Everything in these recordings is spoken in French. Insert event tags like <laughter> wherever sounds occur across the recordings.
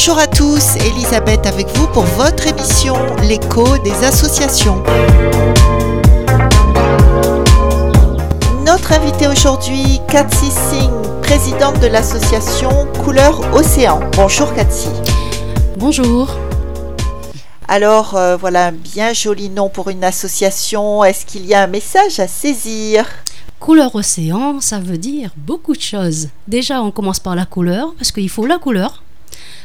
Bonjour à tous, Elisabeth avec vous pour votre émission L'écho des associations. Notre invitée aujourd'hui, Cathy Singh, présidente de l'association Couleur Océan. Bonjour Cathy. Bonjour. Alors euh, voilà un bien joli nom pour une association. Est-ce qu'il y a un message à saisir? Couleur océan, ça veut dire beaucoup de choses. Déjà, on commence par la couleur, parce qu'il faut la couleur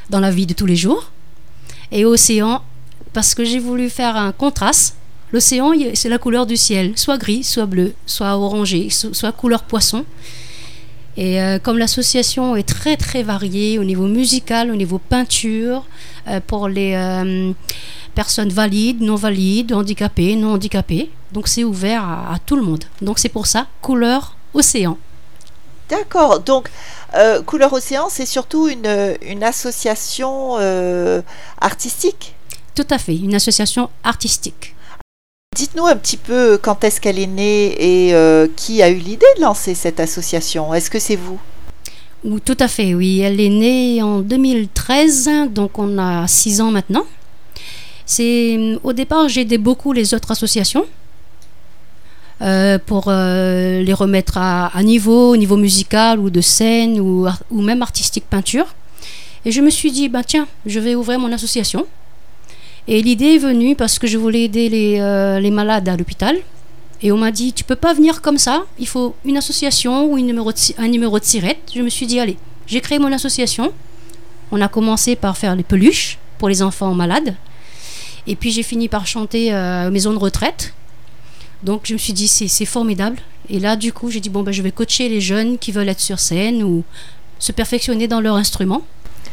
dans la vie de tous les jours. Et océan, parce que j'ai voulu faire un contraste. L'océan, c'est la couleur du ciel, soit gris, soit bleu, soit orangé, soit couleur poisson. Et euh, comme l'association est très très variée au niveau musical, au niveau peinture, euh, pour les euh, personnes valides, non valides, handicapées, non handicapées, donc c'est ouvert à, tout le monde. Donc c'est pour ça, couleur océan. D'accord, donc Couleur Océan, c'est surtout une, une association artistique? Tout à fait, une association artistique. Dites-nous un petit peu quand est-ce qu'elle est née et euh, qui a eu l'idée de lancer cette association? Est-ce que c'est vous? Tout à fait, oui. Elle est née en 2013, donc on a six ans maintenant. C'est au départ j'ai aidé beaucoup les autres associations euh, pour euh, les remettre à, niveau, au niveau musical ou de scène ou, même artistique peinture. Et je me suis dit, bah tiens, je vais ouvrir mon association. Et l'idée est venue parce que je voulais aider les, euh, les malades à l'hôpital. Et on m'a dit, tu peux pas venir comme ça, il faut une association ou un numéro de sirette. Je me suis dit, allez, j'ai créé mon association. On a commencé par faire les peluches pour les enfants malades. Et puis j'ai fini par chanter euh, maison de retraite. Donc je me suis dit, c'est formidable. Et là, du coup, j'ai dit, bon, ben, je vais coacher les jeunes qui veulent être sur scène ou se perfectionner dans leur instrument.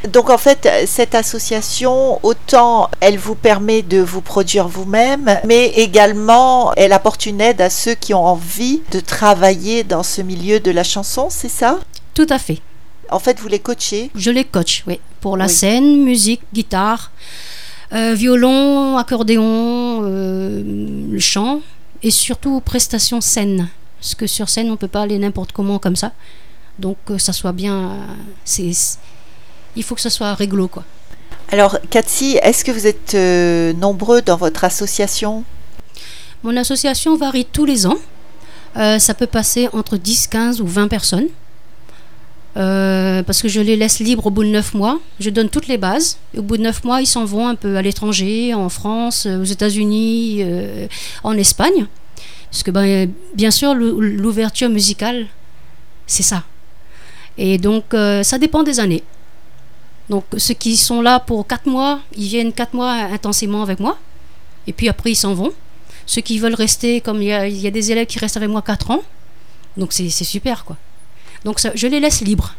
Donc en fait, cette association, autant elle vous permet de vous produire vous-même, mais également elle apporte une aide à ceux qui ont envie de travailler dans ce milieu de la chanson, c'est ça? Tout à fait. En fait, vous les coachez? Je les coach, oui. Pour la scène, musique, guitare, euh, violon, accordéon, euh, le chant et surtout prestations scène. Parce que sur scène, on ne peut pas aller n'importe comment comme ça. Donc, que ça soit bien. c'est il faut que ce soit réglo, quoi. Alors, Cathy, est-ce que vous êtes euh, nombreux dans votre association? Mon association varie tous les ans. Euh, ça peut passer entre 10, 15 ou 20 personnes. Euh, parce que je les laisse libres au bout de 9 mois. Je donne toutes les bases. Et au bout de 9 mois, ils s'en vont un peu à l'étranger, en France, aux États-Unis, en Espagne. Parce que ben, bien sûr, l'ouverture musicale, c'est ça. Et donc, ça dépend des années. Donc ceux qui sont là pour 4 mois, ils viennent 4 mois intensément avec moi. Et puis après, ils s'en vont. Ceux qui veulent rester, comme il y, a, des élèves qui restent avec moi 4 ans. Donc c'est super, quoi. Donc ça, je les laisse libres.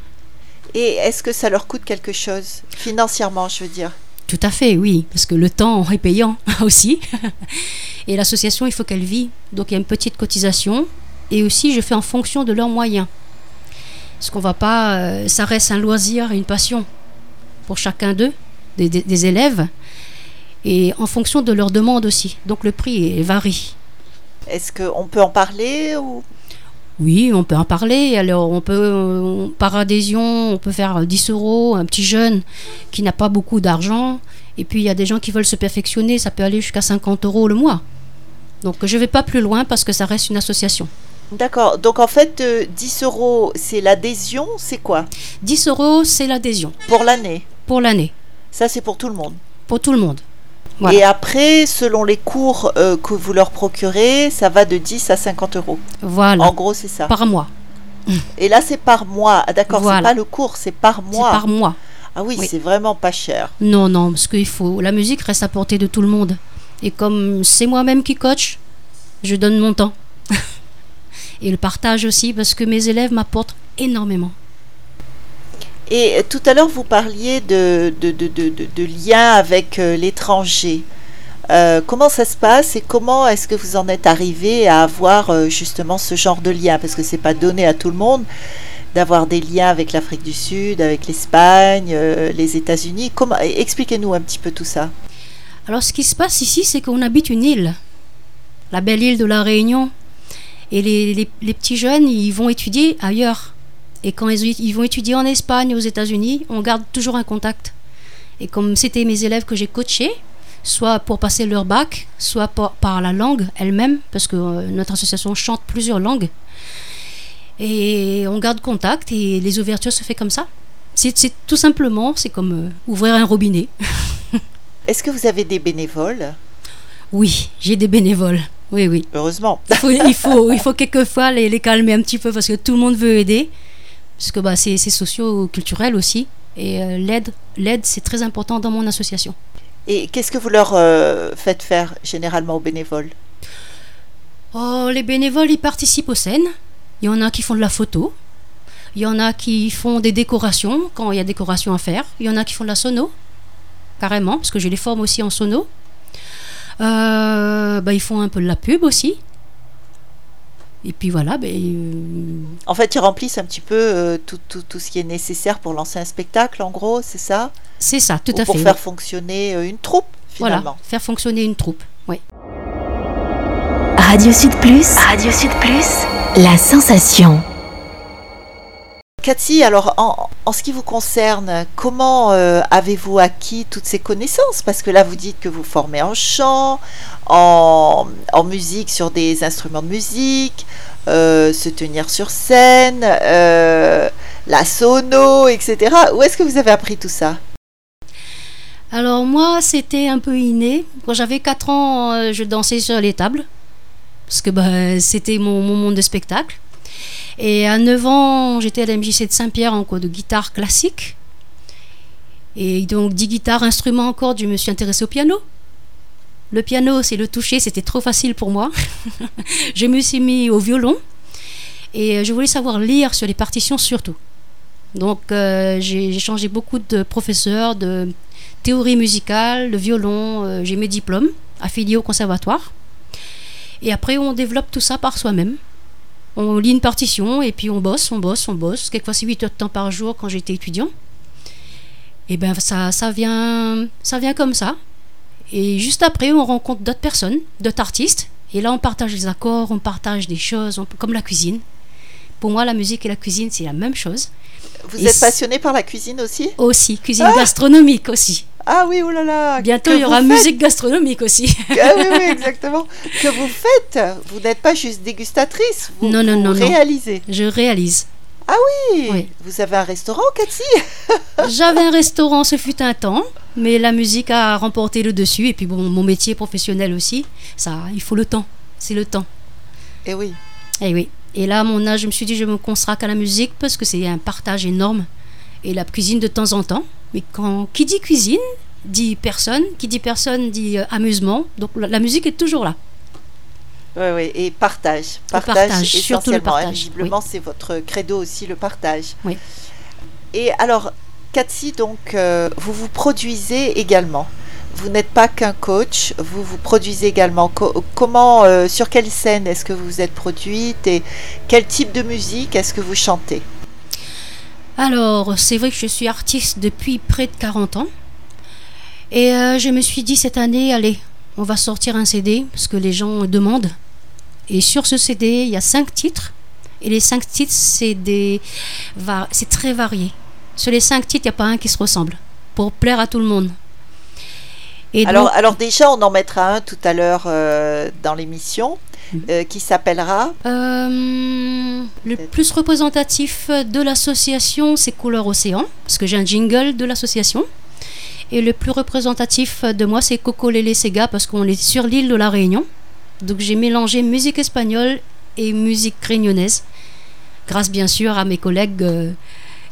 Et est-ce que ça leur coûte quelque chose Financièrement, je veux dire? Tout à fait, oui. Parce que le temps est payant <laughs> aussi. Et l'association, il faut qu'elle vive. Donc il y a une petite cotisation. Et aussi, je fais en fonction de leurs moyens. Parce qu'on va pas... Euh, ça reste un loisir, une passion pour chacun d'eux, des, élèves, et en fonction de leurs demandes aussi. Donc le prix varie. Est-ce qu'on peut en parler ou... Oui, on peut en parler. Alors, on peut, par adhésion, on peut faire 10 euros, un petit jeune qui n'a pas beaucoup d'argent. Et puis, il y a des gens qui veulent se perfectionner, ça peut aller jusqu'à 50 euros le mois. Donc, je ne vais pas plus loin parce que ça reste une association. D'accord. Donc en fait, 10 euh, euros, c'est l'adhésion, c'est quoi? 10 euros, c'est l'adhésion. Pour l'année? Pour l'année. Ça, c'est pour tout le monde? Pour tout le monde. Et après, selon les cours euh, que vous leur procurez, ça va de 10 à 50 euros. Voilà. En gros, c'est ça. Par mois. Et là, c'est par mois. Ah, d'accord, c'est pas le cours, c'est par mois. C'est par mois. Ah oui, c'est vraiment pas cher. Non, non, parce qu'il faut. La musique reste à portée de tout le monde. Et comme c'est moi-même qui coach, je donne mon temps. <laughs> et le partage aussi, parce que mes élèves m'apportent énormément. Et tout à l'heure, vous parliez de, de, de, liens avec euh, l'étranger. Euh, comment ça se passe et comment est-ce que vous en êtes arrivé à avoir euh, justement ce genre de lien? Parce que c'est pas donné à tout le monde d'avoir des liens avec l'Afrique du Sud, avec l'Espagne, les États-Unis. Expliquez-nous un petit peu tout ça. Alors, ce qui se passe ici, c'est qu'on habite une île, la belle île de la Réunion. Et les, les, petits jeunes, ils vont étudier ailleurs. Et quand ils, ils, vont étudier en Espagne, aux États-Unis, on garde toujours un contact. Et comme c'était mes élèves que j'ai coachés, soit pour passer leur bac, soit par, par la langue elle-même, parce que euh, notre association chante plusieurs langues. Et on garde contact et les ouvertures se fait comme ça. C'est tout simplement, c'est comme euh, ouvrir un robinet. <laughs> Est-ce que vous avez des bénévoles? Oui, j'ai des bénévoles. Oui, oui. Heureusement. Il faut, il faut, il faut quelquefois les, les calmer un petit peu parce que tout le monde veut aider. Parce que bah, c'est socio-culturel aussi. Et euh, l'aide, l'aide, c'est très important dans mon association. Et qu'est-ce que vous leur euh, faites faire généralement aux bénévoles? Oh, les bénévoles, ils participent aux scènes. Il y en a qui font de la photo. Il y en a qui font des décorations quand il y a décoration à faire. Il y en a qui font de la sono, carrément, parce que je les forme aussi en sono. Euh, bah, ils font un peu de la pub aussi. Et puis voilà, ben, euh, En fait, ils remplissent un petit peu euh, tout, tout- tout ce qui est nécessaire pour lancer un spectacle, en gros, c'est ça? C'est ça, tout Ou à pour fait. faire fonctionner euh, une troupe, Voilà, finalement. faire fonctionner une troupe. Oui. Radio Sud Plus. Radio Sud Plus. La sensation. Cathy, alors en, ce qui vous concerne, comment euh, avez-vous acquis toutes ces connaissances? Parce que là, vous dites que vous formez en chant, en, musique sur des instruments de musique, euh, se tenir sur scène, euh, la sono, etc. Où est-ce que vous avez appris tout ça? Alors moi, c'était un peu inné. Quand j'avais 4 ans, je dansais sur les tables. Parce que bah, c'était mon monde de spectacle. Et à 9 ans, j'étais à la MJC de Saint-Pierre en cours de guitare classique. Et donc, 10 guitares, instruments en cordes, je me suis intéressée au piano. Le piano, c'est le toucher, c'était trop facile pour moi. <laughs> je me suis mis au violon. Et euh, je voulais savoir lire sur les partitions surtout. Donc, euh, j'ai changé beaucoup de professeurs, de théorie musicale, le violon, euh, j'ai mes diplômes affiliés au conservatoire. Et après, on développe tout ça par soi-même. On lit une partition et puis on bosse, on bosse, on bosse. Quelquefois, c'est 8 heures de temps par jour quand j'étais étudiant. Et ben ça, ça, vient, ça vient comme ça. Et juste après, on rencontre d'autres personnes, d'autres artistes. Et là, on partage les accords, on partage des choses, on- comme la cuisine. Pour moi, la musique et la cuisine, c'est la même chose. Vous Et êtes passionné par la cuisine aussi? Aussi, cuisine gastronomique aussi. Ah oui, oh là là Bientôt, il y aura faites musique gastronomique aussi. <laughs> Ah oui, oui, exactement. <laughs> Que vous faites Vous n'êtes pas juste dégustatrice, vous, Non, non, vous non, non. réalisez. Je réalise. Oui. Oui. Vous avez un restaurant, Cathy <laughs> J'avais un restaurant, ce fut un temps, mais la musique a remporté le dessus. Et puis bon, mon métier professionnel aussi, ça, il faut le temps. C'est le temps. Eh oui. Et oui. Et là, à mon âge, je me suis dit, je me consacre à la musique parce que c'est un partage énorme. Et la cuisine de temps en temps. Mais quand qui dit cuisine, dit personne. Qui dit personne, dit euh, amusement. Donc la, la musique est toujours là. Oui, oui. Et partage. Partage, partage, surtout le essentiellement. partage, Visiblement, c'est votre credo aussi, le partage. Oui. Et alors, Cathy, donc, euh, vous vous produisez également. Vous n'êtes pas qu'un coach, vous vous produisez également. Co- comment, euh, sur quelle scène est-ce que vous vous êtes produite et quel type de musique est-ce que vous chantez? Alors, c'est vrai que je suis artiste depuis près de 40 ans. Et euh, je me suis dit cette année, allez, on va sortir un CD, parce que les gens demandent. Et sur ce CD, il y a cinq titres. Et les cinq titres, c'est des, c'est très varié. Sur les cinq titres, il n'y a pas un qui se ressemble, pour plaire à tout le monde. Et alors, donc, alors déjà, on en mettra un tout à l'heure euh, dans l'émission. Euh, qui s'appellera euh, le plus représentatif de l'association, c'est Couleur Océan, parce que j'ai un jingle de l'association. Et le plus représentatif de moi, c'est Coco Lele Sega, parce qu'on est sur l'île de la Réunion. Donc j'ai mélangé musique espagnole et musique réunionnaise, grâce bien sûr à mes collègues euh,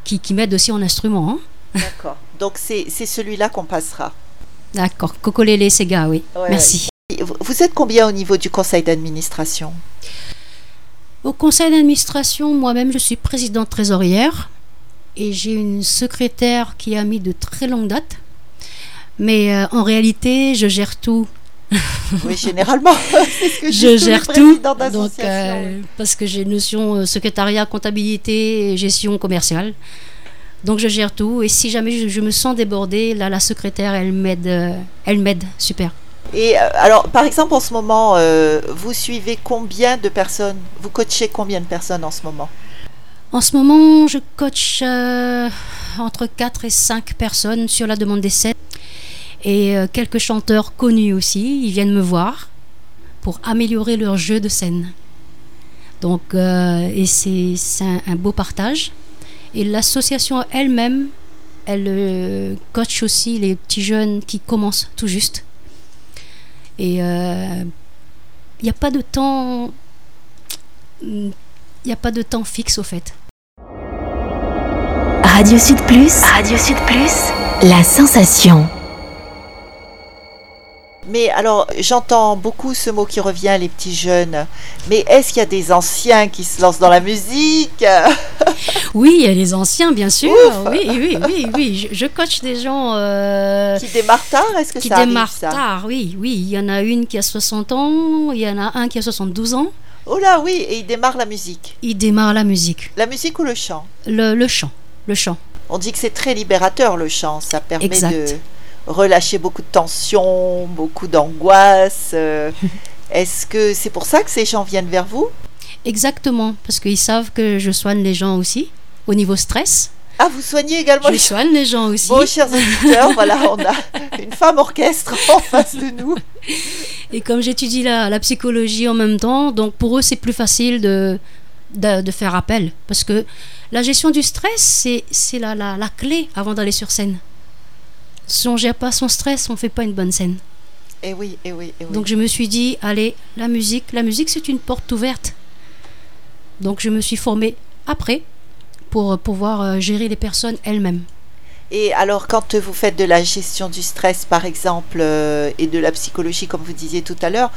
qui, qui m'aident aussi en instrument. hein. D'accord. Donc c'est celui-là qu'on passera. D'accord, Coco Lele Sega, oui. Ouais, Merci. Vous êtes combien au niveau du conseil d'administration? Au conseil d'administration, moi-même, je suis présidente trésorière et j'ai une secrétaire qui a mis de très longue date. Mais euh, en réalité, je gère tout. <laughs> Oui, généralement. <laughs> ce que Je gère tout. Donc, euh, parce que j'ai une notion euh, secrétariat, comptabilité et gestion commerciale. Donc je gère tout. Et si jamais je, je me sens débordée, là, la secrétaire, elle m'aide. elle m'aide. Super. Et euh, alors, par exemple, en ce moment, euh, vous suivez combien de personnes? Vous coachez combien de personnes en ce moment? En ce moment, je coach euh, entre 4 et 5 personnes sur la demande des scènes. Et quelques chanteurs connus aussi, ils viennent me voir pour améliorer leur jeu de scène. Donc, et c'est un, beau partage. Et l'association elle-même, elle euh, coach aussi les petits jeunes qui commencent tout juste. Et il euh, n'y a pas de temps. Il n'y a pas de temps fixe au fait. Radio Sud Plus. Radio Sud Plus. La sensation. Mais alors, j'entends beaucoup ce mot qui revient, les petits jeunes. Mais est-ce qu'il y a des anciens qui se lancent dans la musique <laughs> Oui, il y a les anciens, bien sûr. Oui, oui, oui, oui. Je, je coach des gens. Euh, qui démarrent tard Est-ce que qui ça démarrent arrive, ça tard, oui, oui. Il y en a une qui a 60 ans, il y en a un qui a 72 ans. Oh là, oui, et ils démarrent la musique. Ils démarrent la musique. La musique ou le chant? Le, le chant. Le chant. On dit que c'est très libérateur, le chant. Ça permet Exact. de relâcher beaucoup de tension, beaucoup d'angoisse. Euh, Est-ce que c'est pour ça que ces gens viennent vers vous? Exactement, parce qu'ils savent que je soigne les gens aussi, au niveau stress. Ah, vous soignez également Je les soigne les gens aussi. Bon, chers auditeurs, voilà, on a une femme orchestre en face de nous. Et comme j'étudie la, la psychologie en même temps, donc pour eux c'est plus facile de, de, de faire appel. Parce que la gestion du stress, c'est c'est la, la, la clé avant d'aller sur scène. Si on ne gère pas son stress, on ne fait pas une bonne scène. Eh oui, eh oui, eh oui. Donc je me suis dit, allez, la musique, la musique c'est une porte ouverte. Donc je me suis formée après pour pouvoir euh, gérer les personnes elles-mêmes. Et alors, quand vous faites de la gestion du stress, par exemple, euh, et de la psychologie, comme vous disiez tout à l'heure,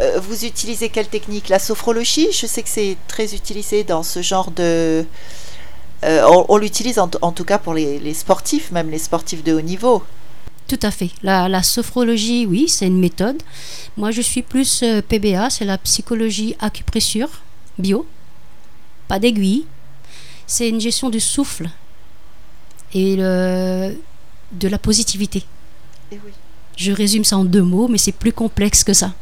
euh, vous utilisez quelle technique? La sophrologie? Je sais que c'est très utilisé dans ce genre de... euh, on on l'utilise en, en tout cas pour les, les sportifs, même les sportifs de haut niveau. Tout à fait. La, la sophrologie, oui, c'est une méthode. Moi, je suis plus euh, PBA, c'est la psychologie acupressure, bio. Pas d'aiguille. C'est une gestion du souffle et le- de la positivité. Oui. Je résume ça en deux mots, mais c'est plus complexe que ça.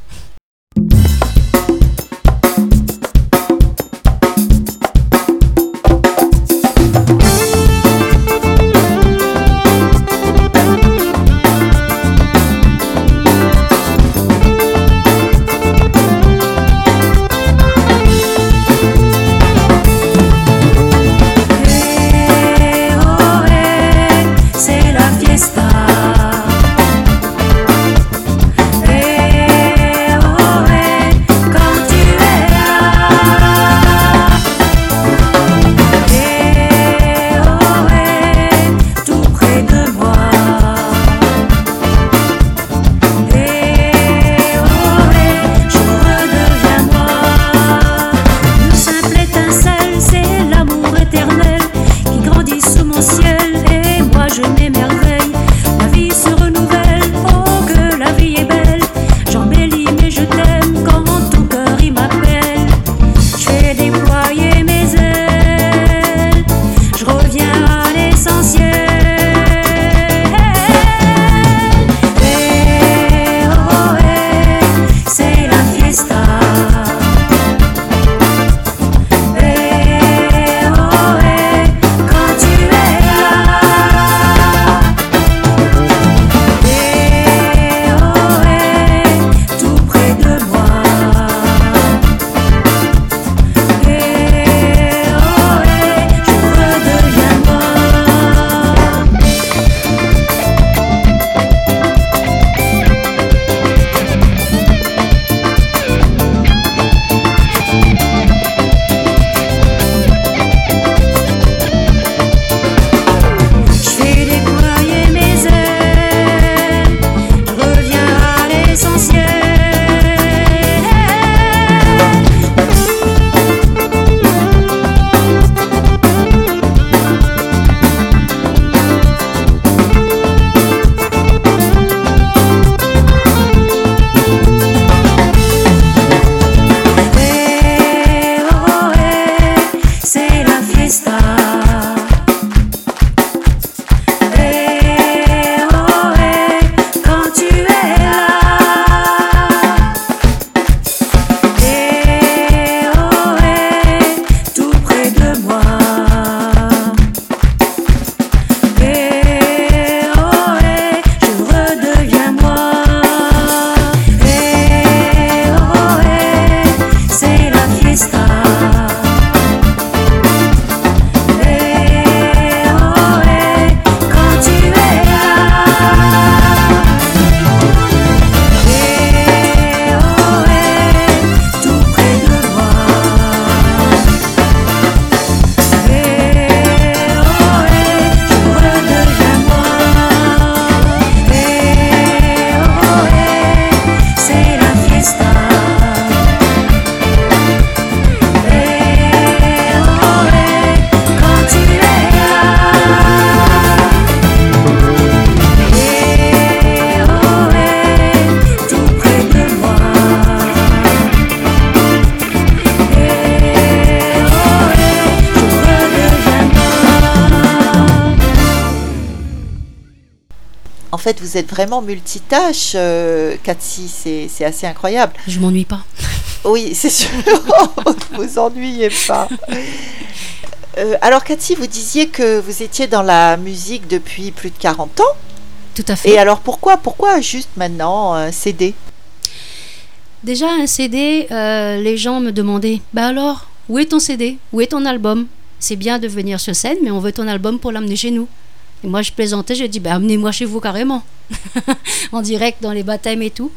fiesta. Fait, vous êtes vraiment multitâche, euh, Cathy, c'est c'est assez incroyable. Je m'ennuie pas. Oui, c'est sûr, vous <laughs> vous ennuyez pas. Euh, alors, Cathy, vous disiez que vous étiez dans la musique depuis plus de 40 ans. Tout à fait. Et alors, pourquoi, pourquoi juste maintenant euh, CD Déjà, un CD, euh, les gens me demandaient Bah alors, où est ton CD Où est ton album? C'est bien de venir sur scène, mais on veut ton album pour l'amener chez nous. Moi, je plaisantais, je dis Bah amenez-moi chez vous carrément. <laughs> en direct dans les baptêmes et tout.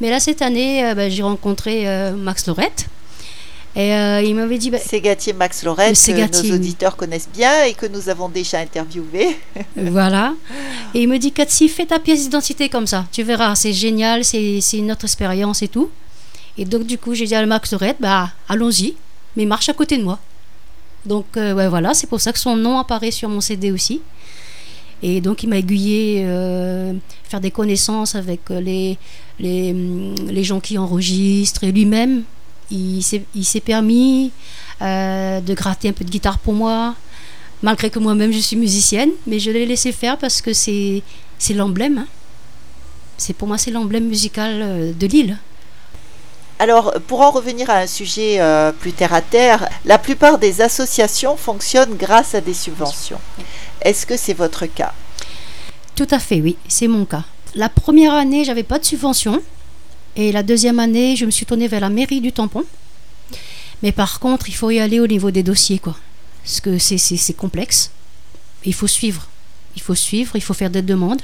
Mais là, cette année, euh, bah, j'ai rencontré euh, Max Lorette. Et euh, il m'avait dit bah, C'est Gatier Max Lorette, Ségatier, que nos auditeurs connaissent bien et que nous avons déjà interviewé. <laughs> Voilà. Et il me dit, Cathy, fais ta pièce d'identité comme ça. Tu verras, c'est génial, c'est c'est une autre expérience et tout. Et donc, du coup, j'ai dit à Max Lorette, bah, allons-y, mais marche à côté de moi. Donc, euh, ouais, voilà, c'est pour ça que son nom apparaît sur mon CD aussi. Et donc, il m'a aiguillé, euh, faire des connaissances avec euh, les, les, gens qui enregistrent. Et lui-même, il s'est permis euh, de gratter un peu de guitare pour moi malgré que moi-même je suis musicienne, mais je l'ai laissé faire parce que c'est l'emblème. hein. Pour moi c'est l'emblème musical de Lille. Alors, pour en revenir à un sujet euh, plus terre à terre, la plupart des associations fonctionnent grâce à des subventions. Est-ce que c'est votre cas? Tout à fait, oui, c'est mon cas. La première année, j'avais pas de subvention, et la deuxième année, je me suis tournée vers la mairie du Tampon. Mais par contre, il faut y aller au niveau des dossiers, quoi, parce que c'est complexe. Il faut suivre, il faut suivre, il faut faire des demandes.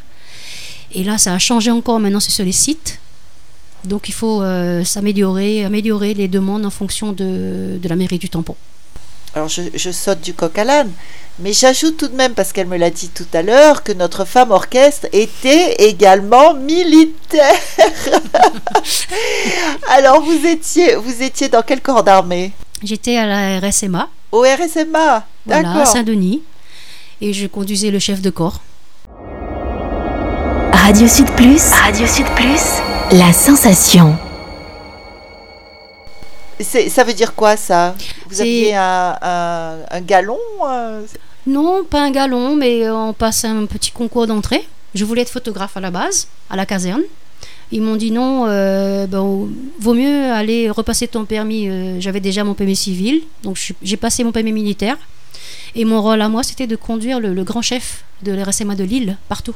Et là, ça a changé encore. Maintenant, c'est sur les sites. Donc, il faut euh, s'améliorer, améliorer les demandes en fonction de, de la mairie du tampon. Alors, je, je saute du coq à l'âne, mais j'ajoute tout de même, parce qu'elle me l'a dit tout à l'heure, que notre femme orchestre était également militaire. <laughs> Alors, vous étiez, vous étiez dans quel corps d'armée? J'étais à la RSMA, Au RSMA voilà, à D'accord. Saint-Denis, et je conduisais le chef de corps. Radio Sud Plus. Radio Sud Plus. La sensation. Ça veut dire quoi, ça? Vous aviez un, un, un galon euh, Non, pas un galon, mais on passe un petit concours d'entrée. Je voulais être photographe à la base, à la caserne. Ils m'ont dit non, euh, ben, vaut mieux aller repasser ton permis. euh, J'avais déjà mon permis civil, donc j'ai passé mon permis militaire. Et mon rôle à moi, c'était de conduire le, le grand chef de l'RSMA de Lille, partout.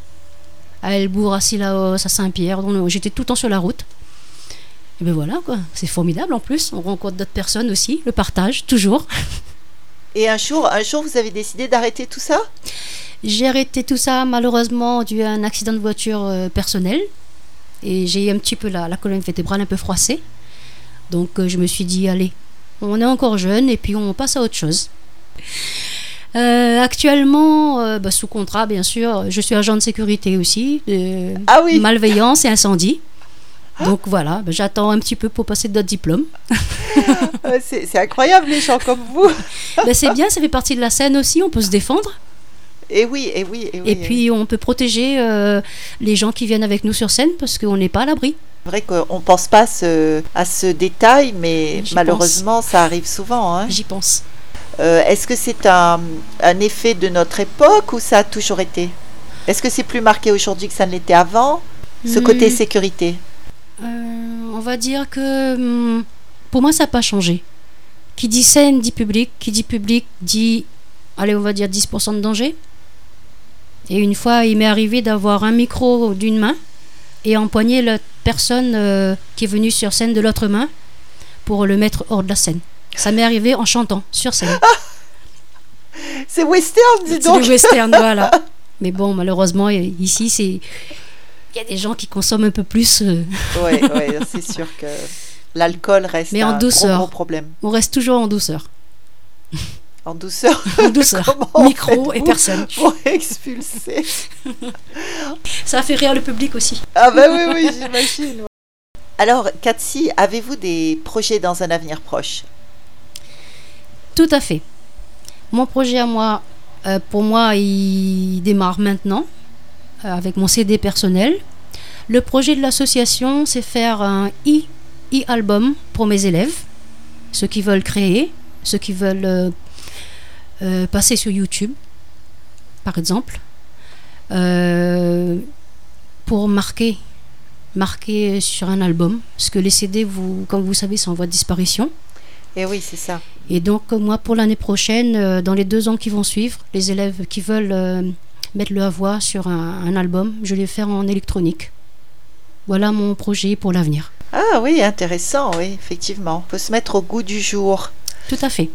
À Elbourg, à Sillaos, à Saint-Pierre. donc, J'étais tout le temps sur la route. Et ben voilà, quoi. C'est formidable en plus. On rencontre d'autres personnes aussi. Le partage, toujours. <laughs> Et un jour, un jour, vous avez décidé d'arrêter tout ça? J'ai arrêté tout ça malheureusement dû à un accident de voiture euh, personnel. Et j'ai eu un petit peu la, la colonne vertébrale un peu froissée. Donc euh, je me suis dit, allez, on est encore jeune et puis on passe à autre chose. Euh, actuellement, euh, bah, sous contrat bien sûr, je suis agent de sécurité aussi, de Ah oui malveillance et incendie. Donc voilà, bah, j'attends un petit peu pour passer d'autres diplômes. <laughs> C'est incroyable, les gens comme vous <laughs> Bah, c'est bien, ça fait partie de la scène aussi, on peut se défendre. Et oui, et oui, et oui. Et puis on peut protéger euh, les gens qui viennent avec nous sur scène parce qu'on n'est pas à l'abri. C'est vrai qu'on ne pense pas à ce, à ce détail, mais malheureusement, ça arrive souvent. hein. J'y pense. Euh, Est-ce que c'est un, un effet de notre époque ou ça a toujours été? Est-ce que c'est plus marqué aujourd'hui que ça ne l'était avant Ce Hmm. côté sécurité? Euh, on va dire que hum, pour moi ça n'a pas changé. Qui dit scène dit public, qui dit public dit, allez on va dire 10% de danger. Et une fois il m'est arrivé d'avoir un micro d'une main et empoigner la personne euh, qui est venue sur scène de l'autre main pour le mettre hors de la scène. Ça m'est arrivé en chantant sur scène. <laughs> C'est western, dis C'est donc le western, <laughs> voilà. Mais bon, malheureusement, i- ici, c'est. Il y a des gens qui consomment un peu plus. euh, Oui, c'est sûr que l'alcool reste Mais en un douceur. gros, gros problème. On reste toujours en douceur. En douceur, <laughs> En douceur. Micro et personne. pour expulser. Ça a fait rire le public aussi. Ah bah oui, oui, j'imagine. ouais. Alors, Cathy, avez-vous des projets dans un avenir proche? Tout à fait. Mon projet à moi, euh, pour moi, il démarre maintenant euh, avec mon CD personnel. Le projet de l'association, c'est faire un e-album pour mes élèves, ceux qui veulent créer, ceux qui veulent euh, passer sur YouTube, par exemple. Pour marquer, sur un album. Parce que les CD, comme vous savez, sont en voie de disparition. Et oui, c'est ça. Et donc, euh, moi, pour l'année prochaine, euh, dans les deux ans qui vont suivre, les élèves qui veulent euh, mettre leur voix sur un, un album, je vais les faire en électronique. Voilà mon projet pour l'avenir. Ah oui, intéressant, oui, effectivement. faut se mettre au goût du jour. Tout à fait.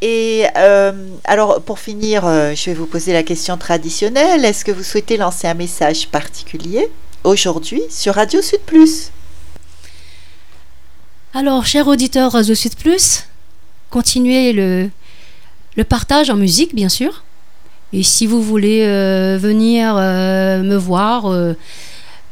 Et euh, alors, pour finir, je vais vous poser la question traditionnelle. Est-ce que vous souhaitez lancer un message particulier aujourd'hui sur Radio Sud Plus? Alors, chers auditeurs de Sud Plus, continuez le, le partage en musique, bien sûr. Et si vous voulez euh, venir euh, me voir, euh,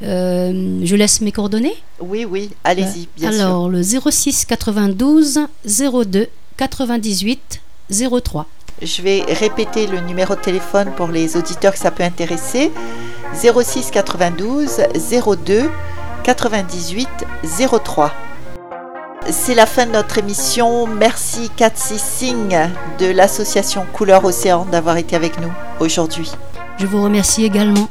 je laisse mes coordonnées. Oui, oui, allez-y, bien sûr. Alors, le 06 92 02 98 03. Je vais répéter le numéro de téléphone pour les auditeurs que ça peut intéresser. 06 92 02 98 03. C'est la fin de notre émission. Merci Katsi Singh de l'association Couleur Océan d'avoir été avec nous aujourd'hui. Je vous remercie également.